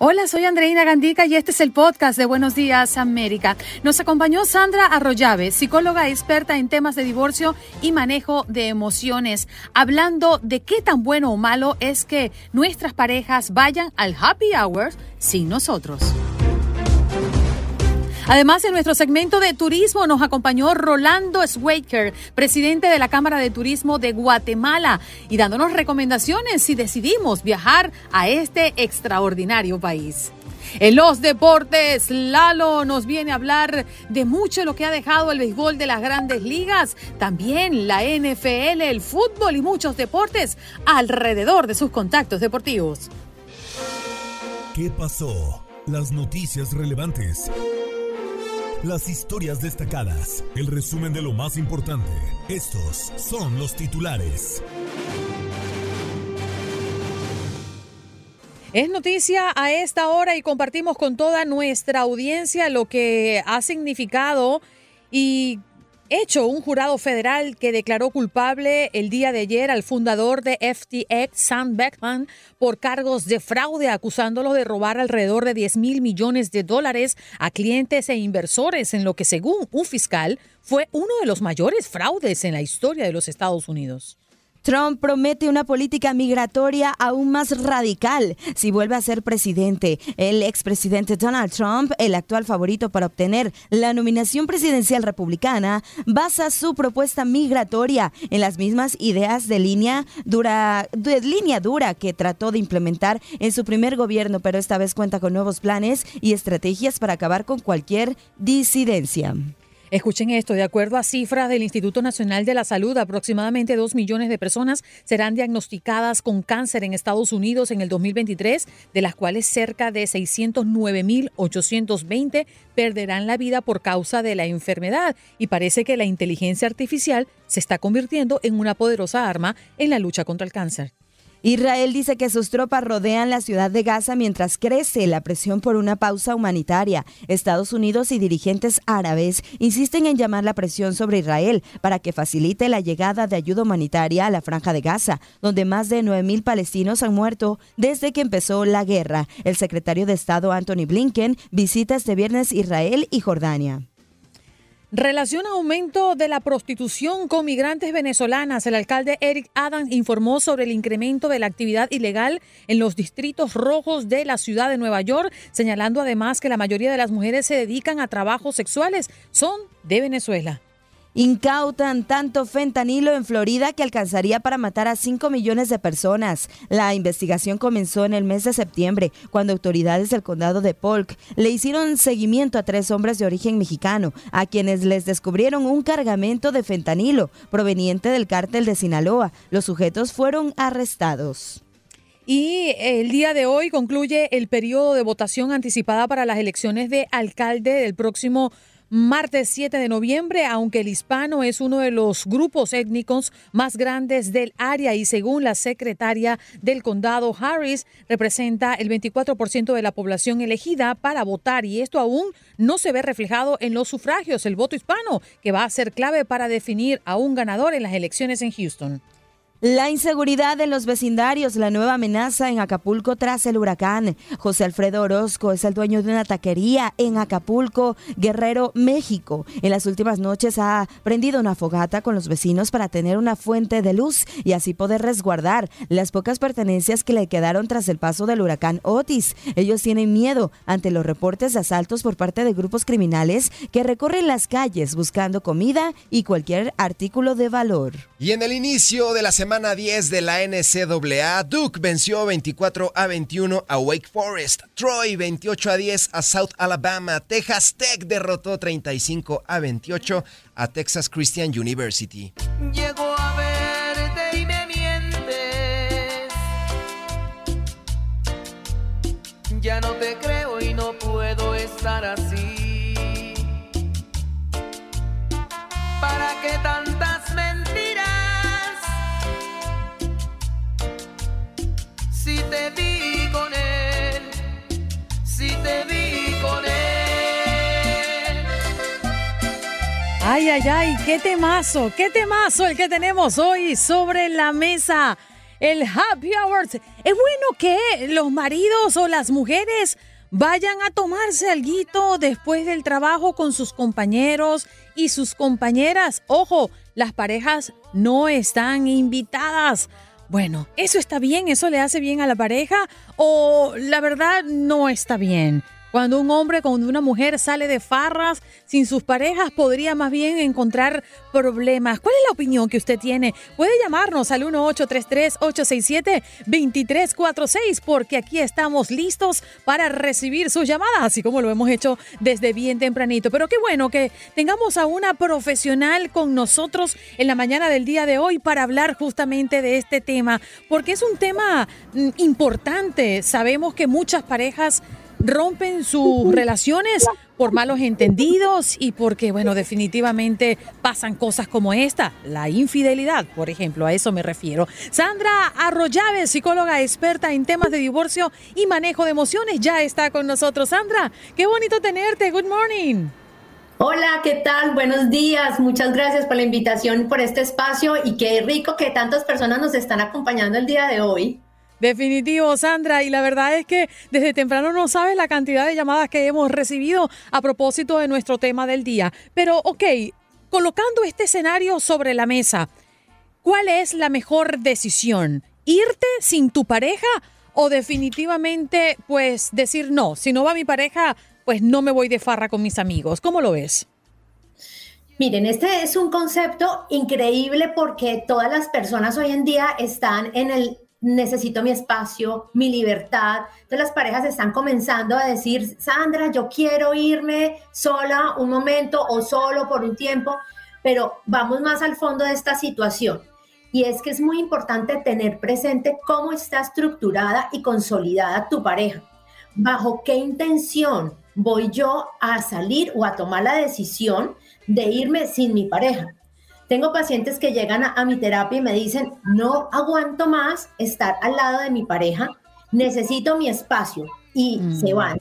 Hola, soy Andreina Gandica y este es el podcast de Buenos Días América. Nos acompañó Sandra Arroyave, psicóloga experta en temas de divorcio y manejo de emociones, hablando de qué tan bueno o malo es que nuestras parejas vayan al happy hour sin nosotros. Además, en nuestro segmento de turismo nos acompañó Rolando Swaker, presidente de la Cámara de Turismo de Guatemala, y dándonos recomendaciones si decidimos viajar a este extraordinario país. En los deportes, Lalo nos viene a hablar de mucho lo que ha dejado el béisbol de las grandes ligas, también la NFL, el fútbol y muchos deportes alrededor de sus contactos deportivos. ¿Qué pasó? Las noticias relevantes. Las historias destacadas. El resumen de lo más importante. Estos son los titulares. Es noticia a esta hora y compartimos con toda nuestra audiencia lo que ha significado y hecho un jurado federal que declaró culpable el día de ayer al fundador de FTX, Sam Beckman, por cargos de fraude, acusándolo de robar alrededor de 10 mil millones de dólares a clientes e inversores en lo que, según un fiscal, fue uno de los mayores fraudes en la historia de los Estados Unidos. Trump promete una política migratoria aún más radical si vuelve a ser presidente. El expresidente Donald Trump, el actual favorito para obtener la nominación presidencial republicana, basa su propuesta migratoria en las mismas ideas de línea dura, de línea dura que trató de implementar en su primer gobierno, pero esta vez cuenta con nuevos planes y estrategias para acabar con cualquier disidencia. Escuchen esto, de acuerdo a cifras del Instituto Nacional de la Salud, aproximadamente 2 millones de personas serán diagnosticadas con cáncer en Estados Unidos en el 2023, de las cuales cerca de 609.820 perderán la vida por causa de la enfermedad. Y parece que la inteligencia artificial se está convirtiendo en una poderosa arma en la lucha contra el cáncer. Israel dice que sus tropas rodean la ciudad de Gaza mientras crece la presión por una pausa humanitaria. Estados Unidos y dirigentes árabes insisten en llamar la presión sobre Israel para que facilite la llegada de ayuda humanitaria a la franja de Gaza, donde más de 9.000 palestinos han muerto desde que empezó la guerra. El secretario de Estado Anthony Blinken visita este viernes Israel y Jordania. Relaciona aumento de la prostitución con migrantes venezolanas. El alcalde Eric Adams informó sobre el incremento de la actividad ilegal en los distritos rojos de la ciudad de Nueva York, señalando además que la mayoría de las mujeres se dedican a trabajos sexuales. Son de Venezuela. Incautan tanto fentanilo en Florida que alcanzaría para matar a 5 millones de personas. La investigación comenzó en el mes de septiembre, cuando autoridades del condado de Polk le hicieron seguimiento a tres hombres de origen mexicano, a quienes les descubrieron un cargamento de fentanilo proveniente del cártel de Sinaloa. Los sujetos fueron arrestados. Y el día de hoy concluye el periodo de votación anticipada para las elecciones de alcalde del próximo martes 7 de noviembre, aunque el hispano es uno de los grupos étnicos más grandes del área y según la secretaria del condado Harris, representa el 24% de la población elegida para votar y esto aún no se ve reflejado en los sufragios, el voto hispano, que va a ser clave para definir a un ganador en las elecciones en Houston. La inseguridad de los vecindarios, la nueva amenaza en Acapulco tras el huracán. José Alfredo Orozco es el dueño de una taquería en Acapulco, Guerrero, México. En las últimas noches ha prendido una fogata con los vecinos para tener una fuente de luz y así poder resguardar las pocas pertenencias que le quedaron tras el paso del huracán Otis. Ellos tienen miedo ante los reportes de asaltos por parte de grupos criminales que recorren las calles buscando comida y cualquier artículo de valor. Y en el inicio de la semana semana 10 de la NCAA, Duke venció 24 a 21 a Wake Forest, Troy 28 a 10 a South Alabama, Texas Tech derrotó 35 a 28 a Texas Christian University. Llegó a verte y me mientes. Ya no te creo y no puedo estar así. ¿Para qué tantas Ay, ay, ay, qué temazo, qué temazo el que tenemos hoy sobre la mesa. El Happy Hour. Es bueno que los maridos o las mujeres vayan a tomarse algo después del trabajo con sus compañeros y sus compañeras. Ojo, las parejas no están invitadas. Bueno, ¿eso está bien? ¿Eso le hace bien a la pareja? ¿O la verdad no está bien? Cuando un hombre, cuando una mujer sale de farras sin sus parejas, podría más bien encontrar problemas. ¿Cuál es la opinión que usted tiene? Puede llamarnos al 1833-867-2346 porque aquí estamos listos para recibir sus llamadas, así como lo hemos hecho desde bien tempranito. Pero qué bueno que tengamos a una profesional con nosotros en la mañana del día de hoy para hablar justamente de este tema, porque es un tema mm, importante. Sabemos que muchas parejas rompen sus relaciones por malos entendidos y porque, bueno, definitivamente pasan cosas como esta, la infidelidad, por ejemplo, a eso me refiero. Sandra Arroyave, psicóloga experta en temas de divorcio y manejo de emociones, ya está con nosotros. Sandra, qué bonito tenerte. Good morning. Hola, ¿qué tal? Buenos días. Muchas gracias por la invitación, por este espacio y qué rico que tantas personas nos están acompañando el día de hoy. Definitivo, Sandra. Y la verdad es que desde temprano no sabes la cantidad de llamadas que hemos recibido a propósito de nuestro tema del día. Pero, ok, colocando este escenario sobre la mesa, ¿cuál es la mejor decisión? ¿Irte sin tu pareja o definitivamente, pues, decir no? Si no va mi pareja, pues no me voy de farra con mis amigos. ¿Cómo lo ves? Miren, este es un concepto increíble porque todas las personas hoy en día están en el necesito mi espacio, mi libertad. Entonces las parejas están comenzando a decir, Sandra, yo quiero irme sola un momento o solo por un tiempo, pero vamos más al fondo de esta situación. Y es que es muy importante tener presente cómo está estructurada y consolidada tu pareja. ¿Bajo qué intención voy yo a salir o a tomar la decisión de irme sin mi pareja? Tengo pacientes que llegan a, mi terapia y me dicen, no aguanto más estar al lado de mi pareja, necesito mi espacio y mm. se van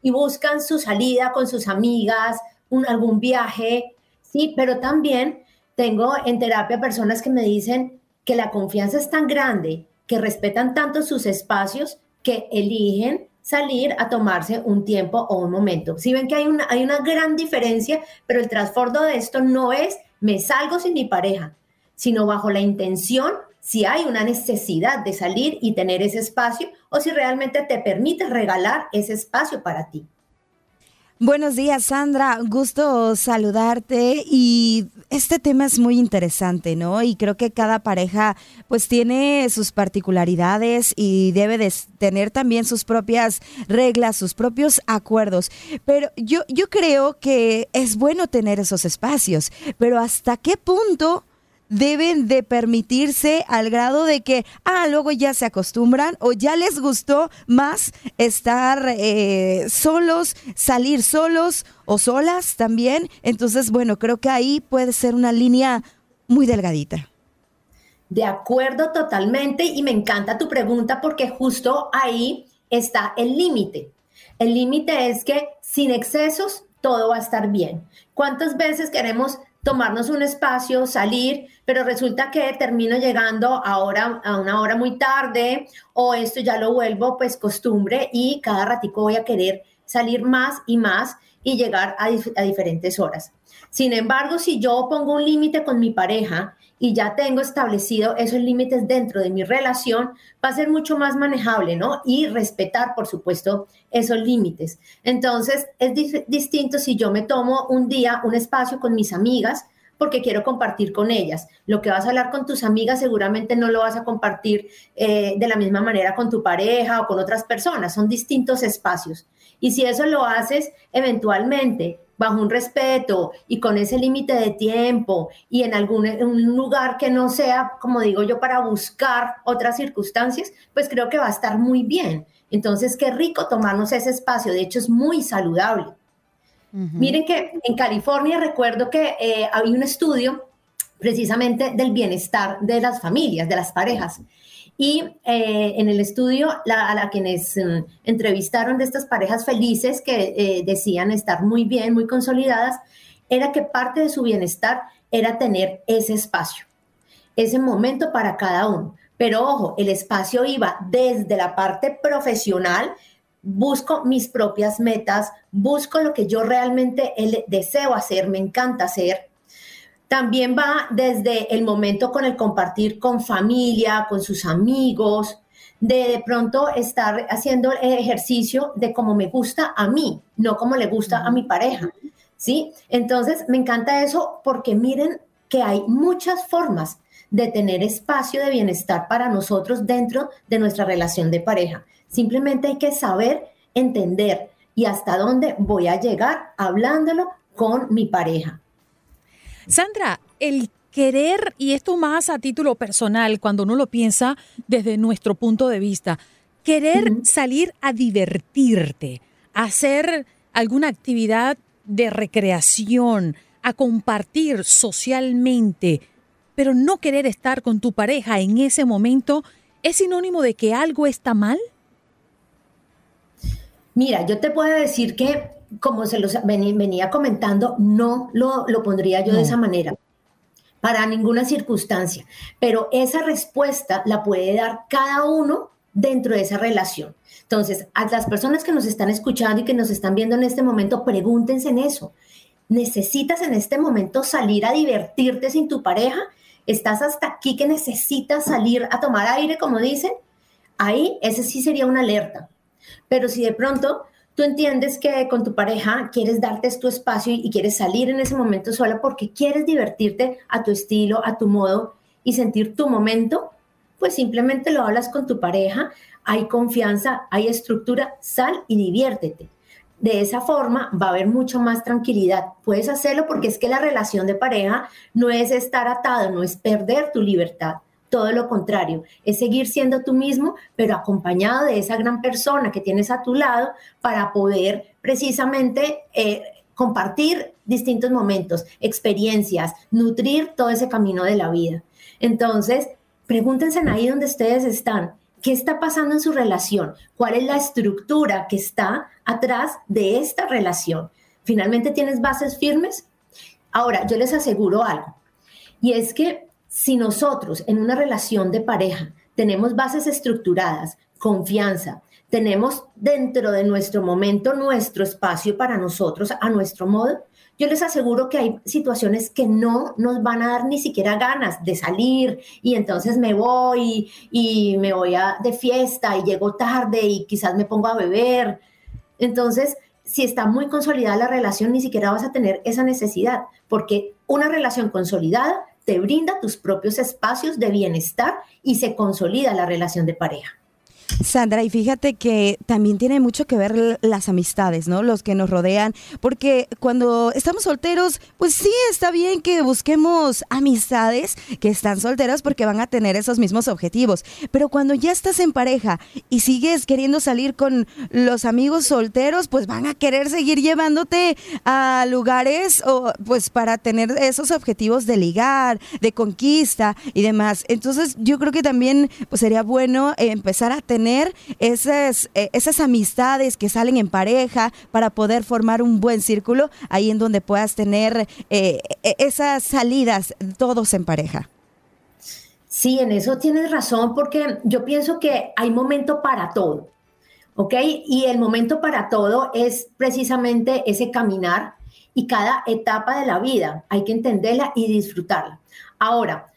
y buscan su salida con sus amigas, un, algún viaje, sí, pero también tengo en terapia personas que me dicen que la confianza es tan grande, que respetan tanto sus espacios, que eligen salir a tomarse un tiempo o un momento. Si ven que hay una, hay una gran diferencia, pero el trasfondo de esto no es me salgo sin mi pareja, sino bajo la intención si hay una necesidad de salir y tener ese espacio o si realmente te permite regalar ese espacio para ti. Buenos días, Sandra. Gusto saludarte y este tema es muy interesante, ¿no? Y creo que cada pareja pues tiene sus particularidades y debe de tener también sus propias reglas, sus propios acuerdos. Pero yo, yo creo que es bueno tener esos espacios, pero ¿hasta qué punto deben de permitirse al grado de que, ah, luego ya se acostumbran o ya les gustó más estar eh, solos, salir solos o solas también. Entonces, bueno, creo que ahí puede ser una línea muy delgadita. De acuerdo totalmente y me encanta tu pregunta porque justo ahí está el límite. El límite es que sin excesos todo va a estar bien. ¿Cuántas veces queremos tomarnos un espacio, salir, pero resulta que termino llegando ahora a una hora muy tarde o esto ya lo vuelvo pues costumbre y cada ratico voy a querer salir más y más y llegar a, a diferentes horas. Sin embargo, si yo pongo un límite con mi pareja y ya tengo establecido esos límites dentro de mi relación, va a ser mucho más manejable, ¿no? Y respetar, por supuesto, esos límites. Entonces, es distinto si yo me tomo un día, un espacio con mis amigas, porque quiero compartir con ellas. Lo que vas a hablar con tus amigas seguramente no lo vas a compartir eh, de la misma manera con tu pareja o con otras personas, son distintos espacios. Y si eso lo haces eventualmente bajo un respeto y con ese límite de tiempo y en algún un lugar que no sea, como digo yo, para buscar otras circunstancias, pues creo que va a estar muy bien. Entonces, qué rico tomarnos ese espacio, de hecho es muy saludable. Miren que en California recuerdo que eh, había un estudio precisamente del bienestar de las familias, de las parejas. Y eh, en el estudio, a la quienes mm, entrevistaron de estas parejas felices que eh, decían estar muy bien, muy consolidadas, era que parte de su bienestar era tener ese espacio, ese momento para cada uno. Pero ojo, el espacio iba desde la parte profesional, busco mis propias metas, busco lo que yo realmente deseo hacer, me encanta hacer, también va desde el momento con el compartir con familia, con sus amigos, de de pronto estar haciendo el ejercicio de como me gusta a mí, no como le gusta a mi pareja. ¿Sí? Entonces, me encanta eso porque miren que hay muchas formas de tener espacio de bienestar para nosotros dentro de nuestra relación de pareja. Simplemente hay que saber, entender y hasta dónde voy a llegar hablándolo con mi pareja. Sandra, el querer, y esto más a título personal, cuando uno lo piensa desde nuestro punto de vista, querer salir a divertirte, a hacer alguna actividad de recreación, a compartir socialmente, pero no querer estar con tu pareja en ese momento, ¿es sinónimo de que algo está mal? Mira, yo te puedo decir que como se los venía comentando, no lo, pondría yo de esa manera, para ninguna circunstancia, pero esa respuesta la puede dar cada uno dentro de esa relación. Entonces, a las personas que nos están escuchando y que nos están viendo en este momento, pregúntense en eso. ¿Necesitas en este momento salir a divertirte sin tu pareja? ¿Estás hasta aquí que necesitas salir a tomar aire, como dicen? Ahí, ese sí sería una alerta. Pero si de pronto tú entiendes que con tu pareja quieres darte tu espacio y quieres salir en ese momento sola porque quieres divertirte a tu estilo, a tu modo y sentir tu momento, pues simplemente lo hablas con tu pareja, hay confianza, hay estructura, sal y diviértete. De esa forma va a haber mucho más tranquilidad. Puedes hacerlo porque es que la relación de pareja no es estar atado, no es perder tu libertad todo lo contrario, es seguir siendo tú mismo, pero acompañado de esa gran persona que tienes a tu lado para poder precisamente eh, compartir distintos momentos, experiencias, nutrir todo ese camino de la vida. Entonces, pregúntense ahí donde ustedes están, ¿qué está pasando en su relación? ¿Cuál es la estructura que está atrás de esta relación? ¿Finalmente tienes bases firmes? Ahora, yo les aseguro algo, y es que si nosotros en una relación de pareja tenemos bases estructuradas, confianza, tenemos dentro de nuestro momento nuestro espacio para nosotros a nuestro modo, yo les aseguro que hay situaciones que no nos van a dar ni siquiera ganas de salir y entonces me voy y me voy a, de fiesta y llego tarde y quizás me pongo a beber. Entonces, si está muy consolidada la relación, ni siquiera vas a tener esa necesidad, porque una relación consolidada te brinda tus propios espacios de bienestar y se consolida la relación de pareja. Sandra, y fíjate que también tiene mucho que ver las amistades, ¿no? Los que nos rodean, porque cuando estamos solteros, pues sí está bien que busquemos amistades que están solteras porque van a tener esos mismos objetivos, pero cuando ya estás en pareja y sigues queriendo salir con los amigos solteros, pues van a querer seguir llevándote a lugares o pues para tener esos objetivos de ligar, de conquista y demás. Entonces, yo creo que también pues sería bueno empezar a tener tener esas, eh, esas amistades que salen en pareja para poder formar un buen círculo ahí en donde puedas tener eh, e- esas salidas todos en pareja. Sí, en eso tienes razón, porque yo pienso que hay momento para todo, ¿ok? Y el momento para todo es precisamente ese caminar y cada etapa de la vida hay que entenderla y disfrutarla. Ahora,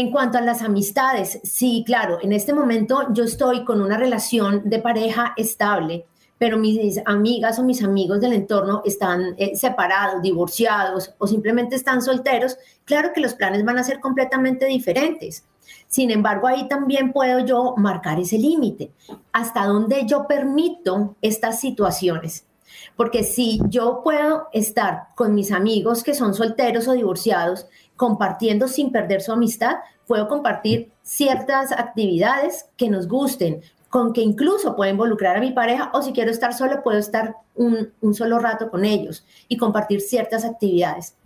en cuanto a las amistades, sí, claro, en este momento yo estoy con una relación de pareja estable, pero mis amigas o mis amigos del entorno están eh, separados, divorciados o simplemente están solteros, claro que los planes van a ser completamente diferentes. Sin embargo, ahí también puedo yo marcar ese límite, hasta dónde yo permito estas situaciones. Porque si yo puedo estar con mis amigos que son solteros o divorciados, compartiendo sin perder su amistad, puedo compartir ciertas actividades que nos gusten, con que incluso puedo involucrar a mi pareja o si quiero estar solo, puedo estar un, un solo rato con ellos y compartir ciertas actividades.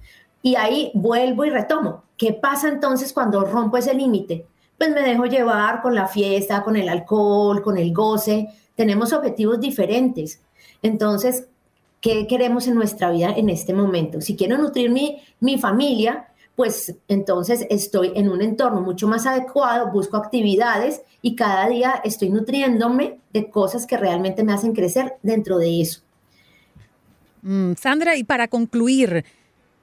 Y ahí vuelvo y retomo. ¿Qué pasa entonces cuando rompo ese límite? Pues me dejo llevar con la fiesta, con el alcohol, con el goce. Tenemos objetivos diferentes. Entonces, ¿qué queremos en nuestra vida en este momento? Si quiero nutrir mi, mi familia, pues entonces estoy en un entorno mucho más adecuado, busco actividades y cada día estoy nutriéndome de cosas que realmente me hacen crecer dentro de eso. Mm, Sandra, y para concluir,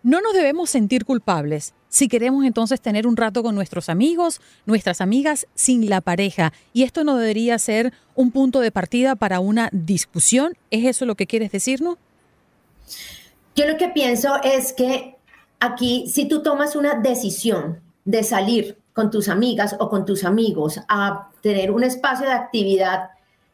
no nos debemos sentir culpables si queremos entonces tener un rato con nuestros amigos, nuestras amigas, sin la pareja. Y esto no debería ser un punto de partida para una discusión. ¿Es eso lo que quieres decirnos? Yo lo que pienso es que aquí, si tú tomas una decisión de salir con tus amigas o con tus amigos a tener un espacio de actividad,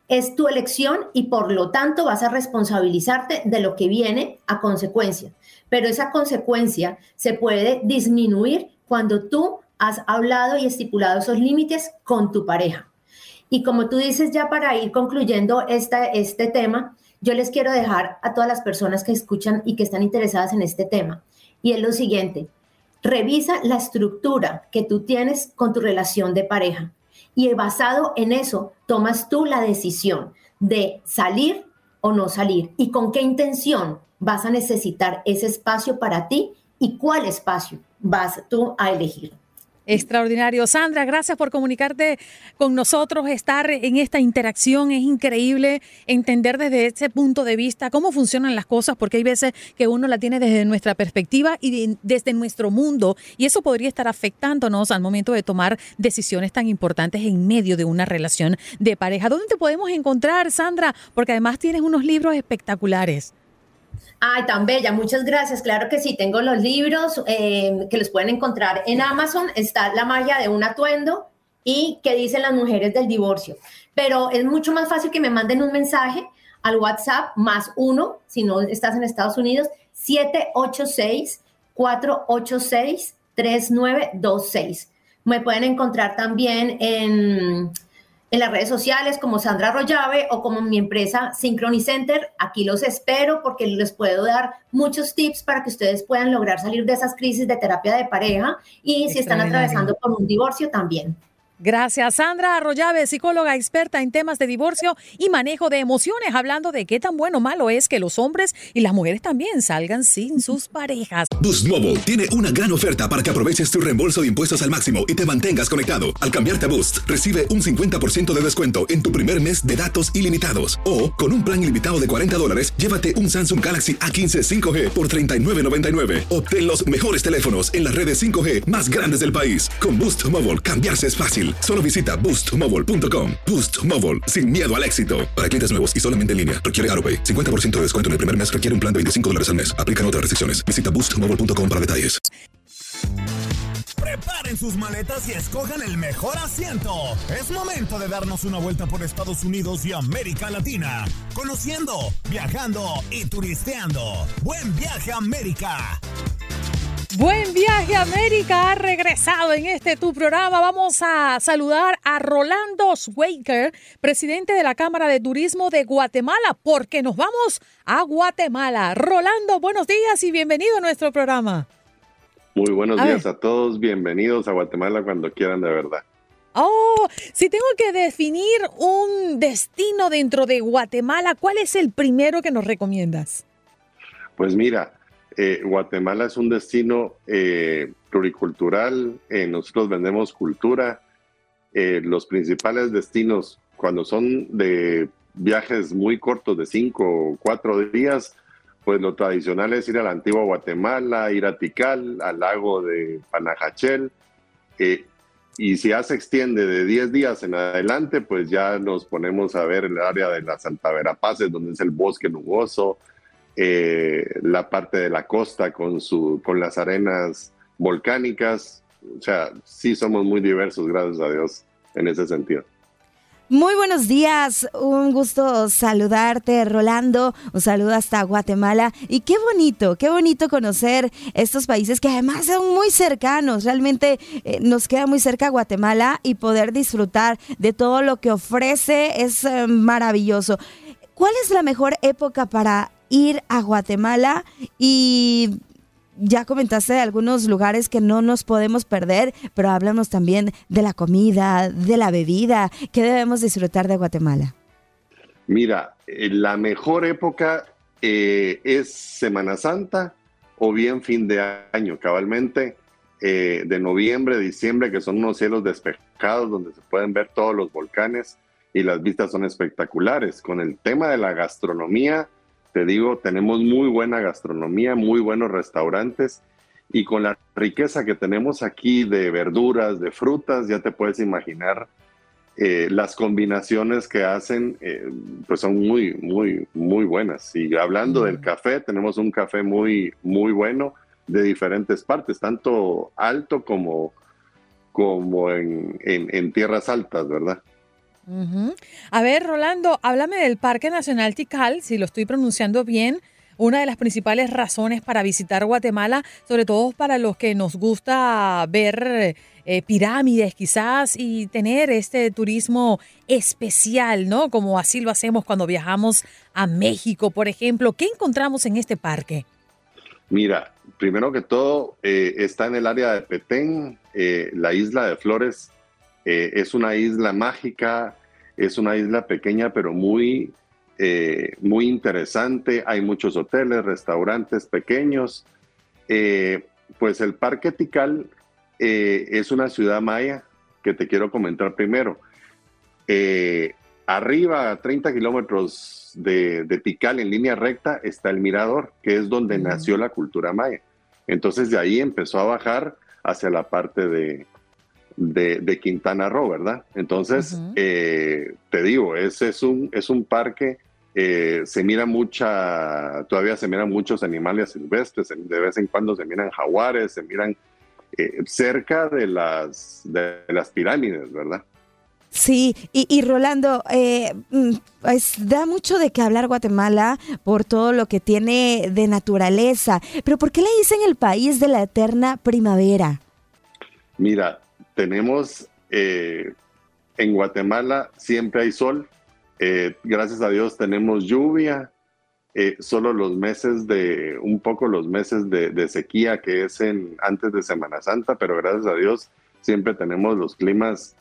es tu elección y por lo tanto vas a responsabilizarte de lo que viene a consecuencia. Pero esa consecuencia se puede disminuir cuando tú has hablado y estipulado esos límites con tu pareja. Y como tú dices, ya para ir concluyendo esta, este tema, yo les quiero dejar a todas las personas que escuchan y que están interesadas en este tema. Y es lo siguiente, revisa la estructura que tú tienes con tu relación de pareja. Y basado en eso, tomas tú la decisión de salir o no salir y con qué intención vas a necesitar ese espacio para ti y cuál espacio vas tú a elegir. Extraordinario. Sandra, gracias por comunicarte con nosotros, estar en esta interacción. Es increíble entender desde ese punto de vista cómo funcionan las cosas, porque hay veces que uno la tiene desde nuestra perspectiva y de- desde nuestro mundo, y eso podría estar afectándonos al momento de tomar decisiones tan importantes en medio de una relación de pareja. ¿Dónde te podemos encontrar, Sandra? Porque además tienes unos libros espectaculares. Ay, tan bella, muchas gracias. Claro que sí, tengo los libros eh, que los pueden encontrar en Amazon. Está La magia de un atuendo y qué dicen las mujeres del divorcio. Pero es mucho más fácil que me manden un mensaje al WhatsApp más uno, si no estás en Estados Unidos, 786-486-3926. Me pueden encontrar también en, en las redes sociales como Sandra Rollave o como mi empresa Synchrony Center. Aquí los espero porque les puedo dar muchos tips para que ustedes puedan lograr salir de esas crisis de terapia de pareja y si están atravesando por un divorcio también. Gracias, Sandra Arroyave, psicóloga experta en temas de divorcio y manejo de emociones, hablando de qué tan bueno o malo es que los hombres y las mujeres también salgan sin sus parejas. Boost Mobile tiene una gran oferta para que aproveches tu reembolso de impuestos al máximo y te mantengas conectado. Al cambiarte a Boost, recibe un 50% de descuento en tu primer mes de datos ilimitados. O, con un plan ilimitado de 40 dólares, llévate un Samsung Galaxy A15 5G por $39.99. Obtén los mejores teléfonos en las redes 5G más grandes del país. Con Boost Mobile, cambiarse es fácil. Solo visita boostmobile.com. Boost Mobile, sin miedo al éxito. Para clientes nuevos y solamente en línea, requiere AroPay. 50% de descuento en el primer mes requiere un plan de 25 dólares al mes. Aplican otras restricciones. Visita boostmobile.com para detalles. Preparen sus maletas y escojan el mejor asiento. Es momento de darnos una vuelta por Estados Unidos y América Latina. Conociendo, viajando y turisteando. Buen viaje América. Buen viaje América ha regresado en este tu programa. Vamos a saludar a Rolando Schweiker, presidente de la Cámara de Turismo de Guatemala, porque nos vamos a Guatemala. Rolando, buenos días y bienvenido a nuestro programa. Muy buenos A días ver. a todos, bienvenidos a Guatemala cuando quieran de verdad. Oh, si tengo que definir un destino dentro de Guatemala, ¿cuál es el primero que nos recomiendas? Pues mira, eh, Guatemala es un destino eh, pluricultural, eh, nosotros vendemos cultura. Los principales destinos, cuando son de viajes muy cortos, de cinco o cuatro días, pues lo tradicional es ir a la antigua Guatemala, ir a Tikal, al lago de Panajachel. Y si ya se extiende de 10 días en adelante, pues ya nos ponemos a ver el área de las Altaverapaces, donde es el bosque nuboso, eh, la parte de la costa con, su, con las arenas volcánicas. O sea, sí somos muy diversos, gracias a Dios, en ese sentido. Muy buenos días, un gusto saludarte, Rolando. Un saludo hasta Guatemala. Y qué bonito, qué bonito conocer estos países que además son muy cercanos. Realmente eh, nos queda muy cerca Guatemala y poder disfrutar de todo lo que ofrece es eh, maravilloso. ¿Cuál es la mejor época para ir a Guatemala y ya comentaste de algunos lugares que no nos podemos perder, pero háblanos también de la comida, de la bebida. ¿Qué debemos disfrutar de Guatemala? Mira, eh, la mejor época eh, es Semana Santa o bien fin de año, cabalmente eh, de noviembre, diciembre, que son unos cielos despejados donde se pueden ver todos los volcanes y las vistas son espectaculares. Con el tema de la gastronomía, te digo, tenemos muy buena gastronomía, muy buenos restaurantes y con la riqueza que tenemos aquí de verduras, de frutas, ya te puedes imaginar eh, las combinaciones que hacen, eh, pues son muy, muy, muy buenas. Y hablando del café, tenemos un café muy, muy bueno de diferentes partes, tanto alto como, como en, en, en tierras altas, ¿verdad? A ver, Rolando, háblame del Parque Nacional Tikal, si lo estoy pronunciando bien. Una de las principales razones para visitar Guatemala, sobre todo para los que nos gusta ver eh, pirámides quizás y tener este turismo especial, ¿no? Como así lo hacemos cuando viajamos a México, por ejemplo. ¿Qué encontramos en este parque? Mira, primero que todo, eh, está en el área de Petén, eh, la isla de Flores. Eh, es una isla mágica, es una isla pequeña pero muy, eh, muy interesante. Hay muchos hoteles, restaurantes pequeños. Eh, pues el Parque Tikal es una ciudad maya que te quiero comentar primero. Arriba, a 30 kilómetros de, de Tikal, en línea recta, está el Mirador, que es donde nació la cultura maya. Entonces de ahí empezó a bajar hacia la parte de, de, de Quintana Roo, ¿verdad? Entonces, eh, te digo, ese es un, es un parque, eh, se mira mucha, todavía se miran muchos animales silvestres, de vez en cuando se miran jaguares, se miran eh, cerca de las, de las pirámides, ¿verdad? Sí, y, y Rolando, eh, mm, pues da mucho de qué hablar Guatemala por todo lo que tiene de naturaleza, pero ¿por qué le dicen el país de la eterna primavera? Mira, tenemos eh, en Guatemala siempre hay sol, eh, gracias a Dios tenemos lluvia, eh, solo los meses de, un poco los meses de, de sequía que es en, antes de Semana Santa, pero gracias a Dios siempre tenemos los climas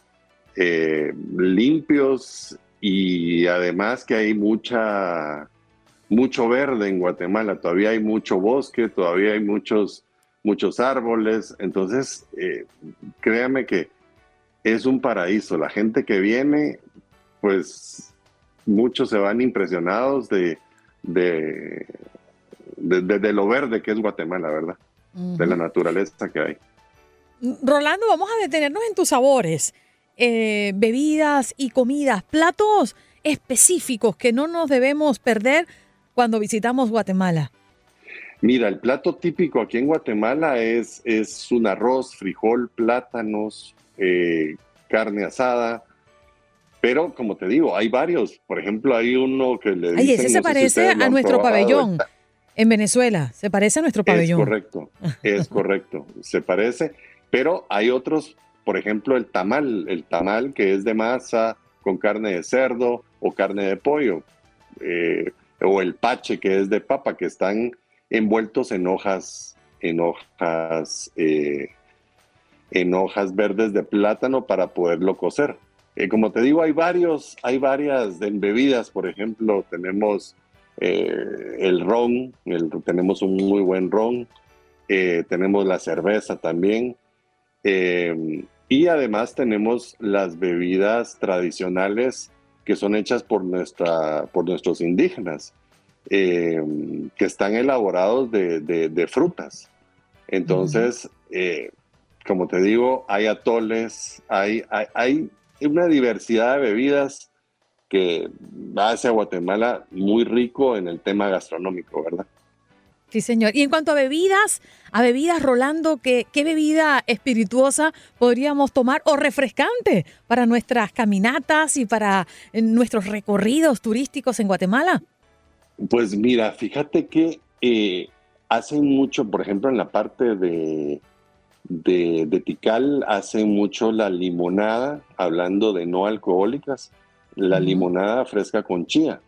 limpios y además que hay mucha, mucho verde en Guatemala, todavía hay mucho bosque, todavía hay muchos, muchos árboles, entonces eh, créame que es un paraíso, la gente que viene, pues muchos se van impresionados de, de, de, de- de lo verde que es Guatemala, ¿verdad? De la naturaleza que hay. Rolando, vamos a detenernos en tus sabores, eh, bebidas y comidas, platos específicos que no nos debemos perder cuando visitamos Guatemala. Mira, el plato típico aquí en Guatemala es, es un arroz, frijol, plátanos, eh, carne asada. Pero como te digo, hay varios. Por ejemplo, hay uno que le Ay, dicen, ese se parece a nuestro probado, pabellón está- en Venezuela. Se parece a nuestro Es pabellón. correcto, es correcto, se parece, pero hay otros, por ejemplo, el tamal, el tamal que es de masa con carne de cerdo o carne de pollo, eh, o el pache que es de papa, que están envueltos en hojas, en hojas, eh, en hojas verdes de plátano para poderlo cocer. Eh, como te digo, hay varios, hay varias bebidas, por ejemplo, tenemos eh, el ron, tenemos un muy buen ron, tenemos la cerveza también, y además tenemos las bebidas tradicionales que son hechas por, nuestra, por nuestros indígenas, eh, que están elaborados de, de- de frutas. Entonces, eh, como te digo, hay atoles, hay, hay, hay una diversidad de bebidas que hace a Guatemala muy rico en el tema gastronómico, ¿verdad? Sí, señor. Y en cuanto a bebidas, a bebidas, Rolando, ¿qué, qué bebida espirituosa podríamos tomar o refrescante para nuestras caminatas y para eh, nuestros recorridos turísticos en Guatemala? Pues mira, fíjate que eh, hacen mucho, por ejemplo, en la parte de, de, de Tikal, hacen mucho la limonada, hablando de no alcohólicas, la limonada fresca con chía.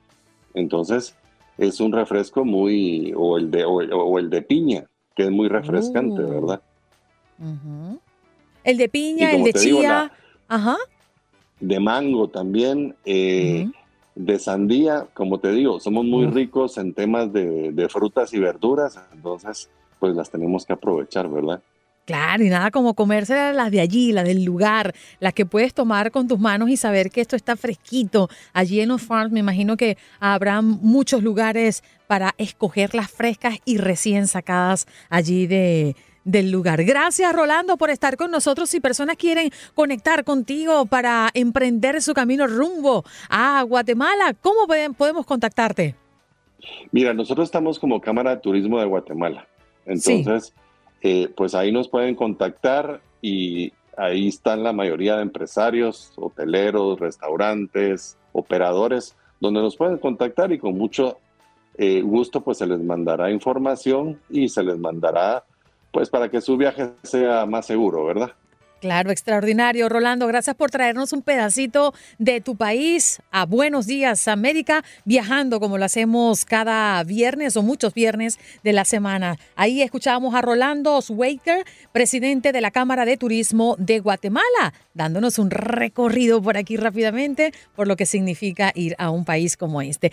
Entonces, es un refresco muy, o el de, o, o el de piña, que es muy refrescante, Oh. ¿verdad? El de piña, Y el de te digo, chía. la- Ajá. de mango también, eh, de sandía, como te digo, somos muy ricos en temas de, de frutas y verduras, entonces pues las tenemos que aprovechar, ¿verdad? Claro, y nada como comerse las de allí, las del lugar, las que puedes tomar con tus manos y saber que esto está fresquito. Allí en los farms me imagino que habrá muchos lugares para escoger las frescas y recién sacadas allí de, del lugar. Gracias Rolando por estar con nosotros. Si personas quieren conectar contigo para emprender su camino rumbo a Guatemala, ¿cómo pueden- podemos contactarte? Mira, nosotros estamos como Cámara de Turismo de Guatemala, entonces eh, pues ahí nos pueden contactar y ahí están la mayoría de empresarios, hoteleros, restaurantes, operadores, donde nos pueden contactar y con mucho eh, gusto pues se les mandará información y se les mandará pues para que su viaje sea más seguro, ¿verdad? Claro, extraordinario. Rolando, gracias por traernos un pedacito de tu país a Buenos Días, América, viajando como lo hacemos cada viernes o muchos viernes de la semana. Ahí escuchábamos a Rolando Oswaker, presidente de la Cámara de Turismo de Guatemala, dándonos un recorrido por aquí rápidamente por lo que significa ir a un país como este.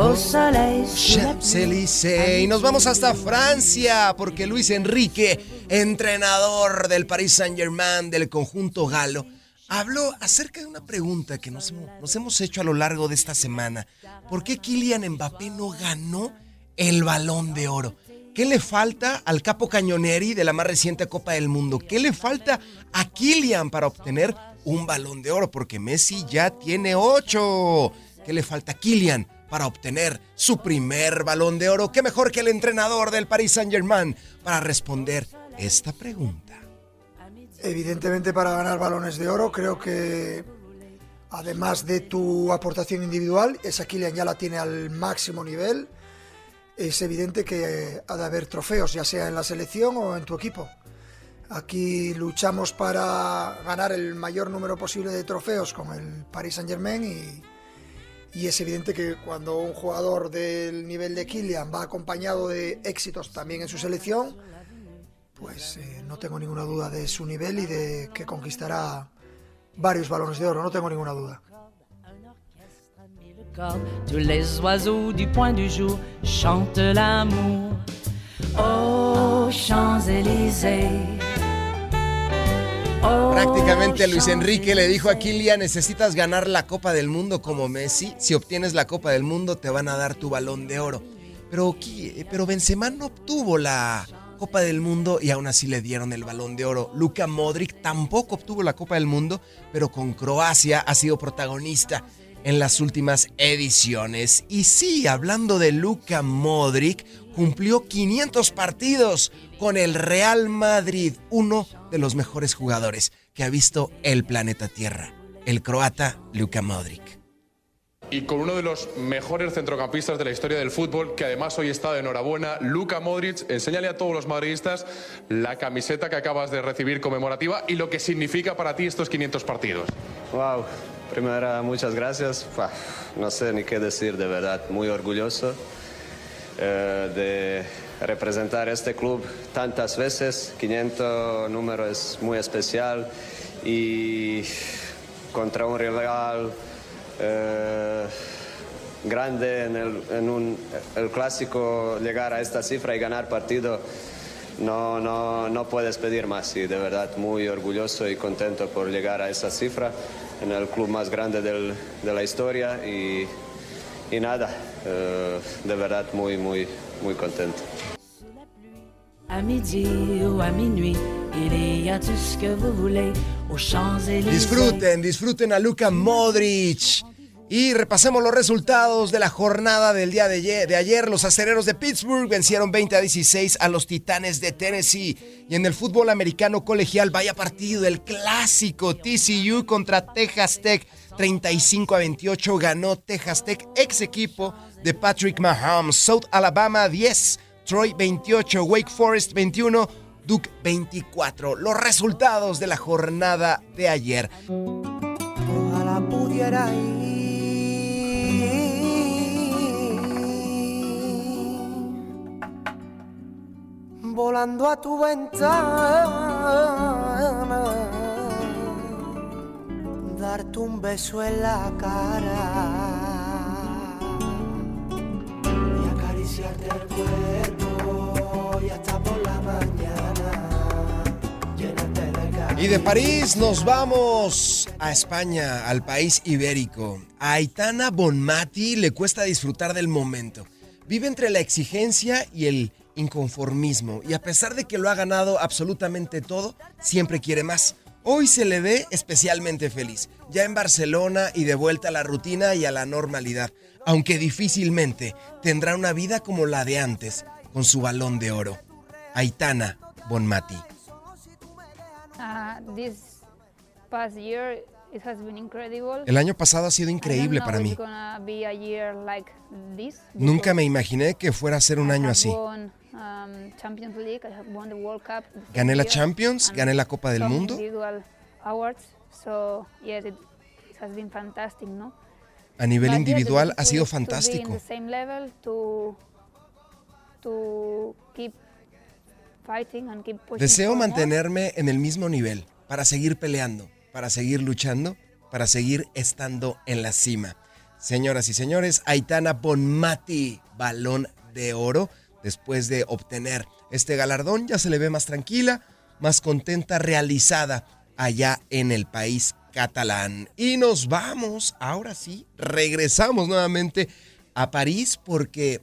Au soleil, sous la Champs-Élysées. Y nos vamos hasta Francia, porque Luis Enrique, entrenador del Paris Saint-Germain del conjunto galo, habló acerca de una pregunta que nos, hemos- nos hemos hecho a lo largo de esta semana. ¿Por qué Kylian Mbappé no ganó el balón de oro? ¿Qué le falta al capo Cañoneri de la más reciente Copa del Mundo? ¿Qué le falta a Kylian para obtener un balón de oro? Porque Messi ya tiene ocho. ¿Qué le falta a Kylian para obtener su primer balón de oro? ¿Qué mejor que el entrenador del Paris Saint-Germain para responder esta pregunta? Evidentemente para ganar balones de oro creo que además de tu aportación individual, esa Kylian ya la tiene al máximo nivel. Es evidente que ha de haber trofeos, ya sea en la selección o en tu equipo. Aquí luchamos para ganar el mayor número posible de trofeos con el Paris Saint Germain y, y es evidente que cuando un jugador del nivel de Kylian va acompañado de éxitos también en su selección, pues eh, no tengo ninguna duda de su nivel y de que conquistará varios balones de oro, no tengo ninguna duda. Oh, Champs-Élysées. Oh, Prácticamente Luis Enrique le dijo a Kylian, necesitas ganar la Copa del Mundo como Messi. Si obtienes la Copa del Mundo te van a dar tu balón de oro. Pero, pero Benzema no obtuvo la Copa del Mundo y aún así le dieron el balón de oro. Luka Modric tampoco obtuvo la Copa del Mundo, pero con Croacia ha sido protagonista en las últimas ediciones. Y sí, hablando de Luka Modric, cumplió 500 partidos con el Real Madrid, uno de los mejores jugadores que ha visto el planeta Tierra, el croata Luka Modric. Y con uno de los mejores centrocampistas de la historia del fútbol, que además hoy está de enhorabuena, Luka Modric, enséñale a todos los madridistas la camiseta que acabas de recibir conmemorativa y lo que significa para ti estos 500 partidos. Wow, primero muchas gracias. No sé ni qué decir, de verdad, muy orgulloso eh, de representar este club tantas veces. 500 número es muy especial y contra un rival eh, grande en, el, clásico llegar a esta cifra y ganar partido. No, no, no puedes pedir más y de verdad muy orgulloso y contento por llegar a esa cifra en el club más grande de la historia y, y nada, eh, de verdad muy, muy, muy contento. À midi ou à minuit, il y a tout ce que vous voulez aux Champs-Élysées. Disfruten, disfruten a Luka Modric. Y repasemos los resultados de la jornada del día de ayer. de ayer. Los acereros de Pittsburgh vencieron 20 a 16 a los Titanes de Tennessee. Y en el fútbol americano colegial, vaya partido, el clásico TCU contra Texas Tech. 35 a 28 ganó Texas Tech, ex equipo de Patrick Mahomes. South Alabama 10, Troy 28, Wake Forest 21, Duke 24. Los resultados de la jornada de ayer. Ojalá pudiera ir volando a tu ventana, darte un beso en la cara y de. Y de París nos vamos a España, al país ibérico. A Aitana Bonmati le cuesta disfrutar del momento. Vive entre la exigencia y el inconformismo. Y a pesar de que lo ha ganado absolutamente todo, siempre quiere más. Hoy se le ve especialmente feliz, ya en Barcelona y de vuelta a la rutina y a la normalidad, aunque difícilmente tendrá una vida como la de antes, con su balón de oro. Aitana Bonmati. Uh, this past year it has been incredible. El año pasado ha sido increíble para mí. like this Nunca me imaginé que fuera a ser un año así. Um, Champions League, I have won the World Cup Gané la Champions, gané la Copa del Mundo. individual awards, so yes, it, has been fantastic, no? A nivel But yes, individual ha objective sido is to be in fantástico. the same level to to keep fighting and keep pushing Deseo mantenerme en el mismo nivel para seguir peleando, para seguir luchando, para seguir estando en la cima. Señoras y señores, Aitana Bonmati, balón de oro, después de obtener este galardón, ya se le ve más tranquila, más contenta, realizada allá en el país catalán. Y nos vamos, ahora sí, regresamos nuevamente a París porque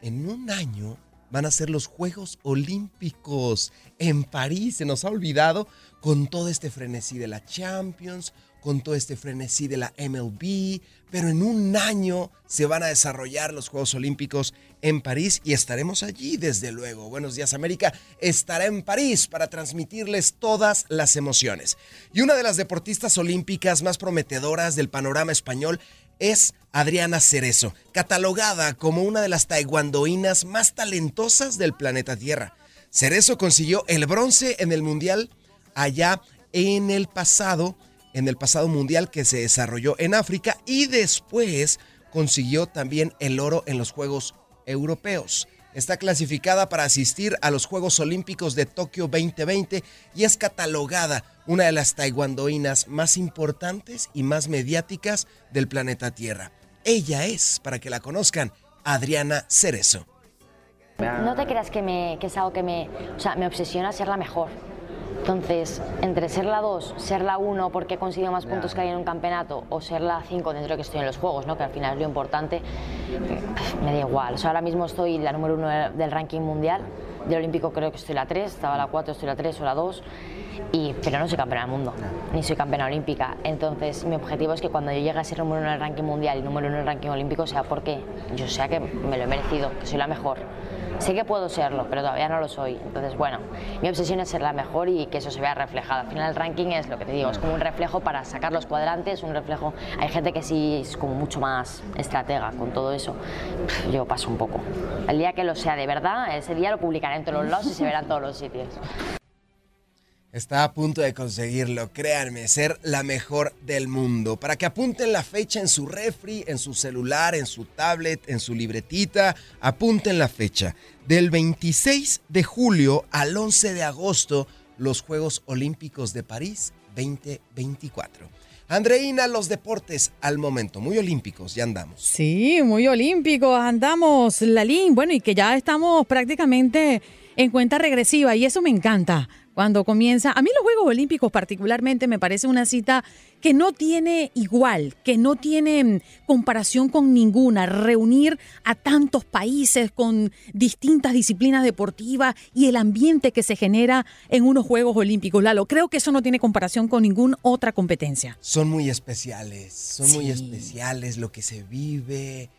en un año van a ser los Juegos Olímpicos en París. Se nos ha olvidado con todo este frenesí de la Champions, con todo este frenesí de la MLB, pero en un año se van a desarrollar los Juegos Olímpicos en París y estaremos allí, desde luego. Buenos días América estará en París para transmitirles todas las emociones. Y una de las deportistas olímpicas más prometedoras del panorama español es Adriana Cerezo, catalogada como una de las taekwondoínas más talentosas del planeta Tierra. Cerezo consiguió el bronce en el Mundial allá en el pasado, en el pasado Mundial que se desarrolló en África y después consiguió también el oro en los Juegos Europeos. Está clasificada para asistir a los Juegos Olímpicos de Tokio 2020 y es catalogada una de las taekwondoínas más importantes y más mediáticas del planeta Tierra. Ella es, para que la conozcan, Adriana Cerezo. No te creas que, es algo que me, me obsesiona ser la mejor. Entonces, entre ser la 2, ser la 1 porque he conseguido más puntos que hay en un campeonato o ser la 5 dentro de que estoy en los juegos, ¿no? que al final es lo importante, me da igual. O sea, ahora mismo estoy la número 1 del ranking mundial, del olímpico creo que estoy la 3, estaba la 4, estoy la 3 o la 2, y, pero no soy campeona del mundo, ni soy campeona olímpica. Entonces, mi objetivo es que cuando yo llegue a ser número 1 en el ranking mundial y número 1 en el ranking olímpico sea porque yo sea que me lo he merecido, que soy la mejor. Sé que puedo serlo, pero todavía no lo soy. Entonces, bueno, mi obsesión es ser la mejor y que eso se vea reflejado. Al final el ranking es lo que te digo, es como un reflejo para sacar los cuadrantes, un reflejo... Hay gente que sí es como mucho más estratega con todo eso. Yo paso un poco. El día que lo sea de verdad, ese día lo publicaré en todos los lados y se verá en todos los sitios. Está a punto de conseguirlo, créanme, ser la mejor del mundo. Para que apunten la fecha en su refri, en su celular, en su tablet, en su libretita, apunten la fecha. Del 26 de julio al 11 de agosto, los Juegos Olímpicos de París 2024. Andreina, los deportes al momento, muy olímpicos, ya andamos. Sí, muy olímpicos, andamos, Lalín. Bueno, y que ya estamos prácticamente en cuenta regresiva y eso me encanta cuando comienza. A mí los Juegos Olímpicos particularmente me parece una cita que no tiene igual, que no tiene mm, comparación con ninguna. Reunir a tantos países con distintas disciplinas deportivas y el ambiente que se genera en unos Juegos Olímpicos. Lalo, creo que eso no tiene comparación con ninguna otra competencia. Son muy especiales, son muy especiales lo que se vive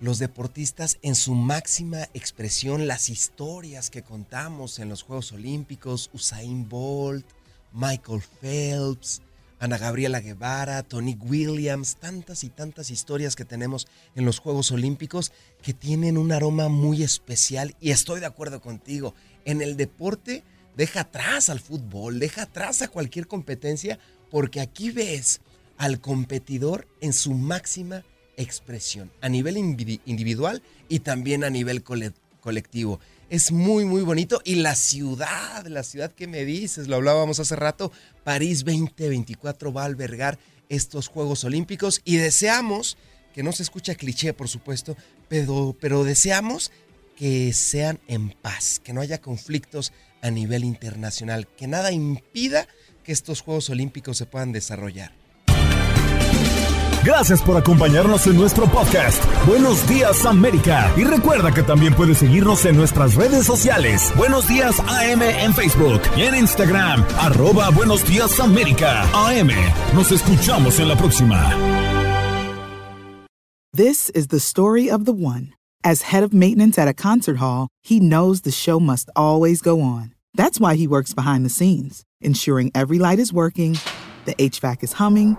los deportistas en su máxima expresión, las historias que contamos en los Juegos Olímpicos, Usain Bolt, Michael Phelps, Ana Gabriela Guevara, Tony Williams, tantas y tantas historias que tenemos en los Juegos Olímpicos que tienen un aroma muy especial y estoy de acuerdo contigo, en el deporte deja atrás al fútbol, deja atrás a cualquier competencia porque aquí ves al competidor en su máxima expresión a nivel individual y también a nivel colectivo. Es muy, muy bonito. Y la ciudad, la ciudad que me dices, lo hablábamos hace rato, París 2024 va a albergar estos Juegos Olímpicos y deseamos, que no se escucha cliché por supuesto, pero, pero deseamos que sean en paz, que no haya conflictos a nivel internacional, que nada impida que estos Juegos Olímpicos se puedan desarrollar. Gracias por acompañarnos en nuestro podcast. Buenos días América. Y recuerda que también puedes seguirnos en nuestras redes sociales. Buenos días AM en Facebook y en Instagram. Arroba Buenos días América. AM. Nos escuchamos en la próxima. This is the story of the one. As head of maintenance at a concert hall, he knows the show must always go on. That's why he works behind the scenes, ensuring every light is working, the HVAC is humming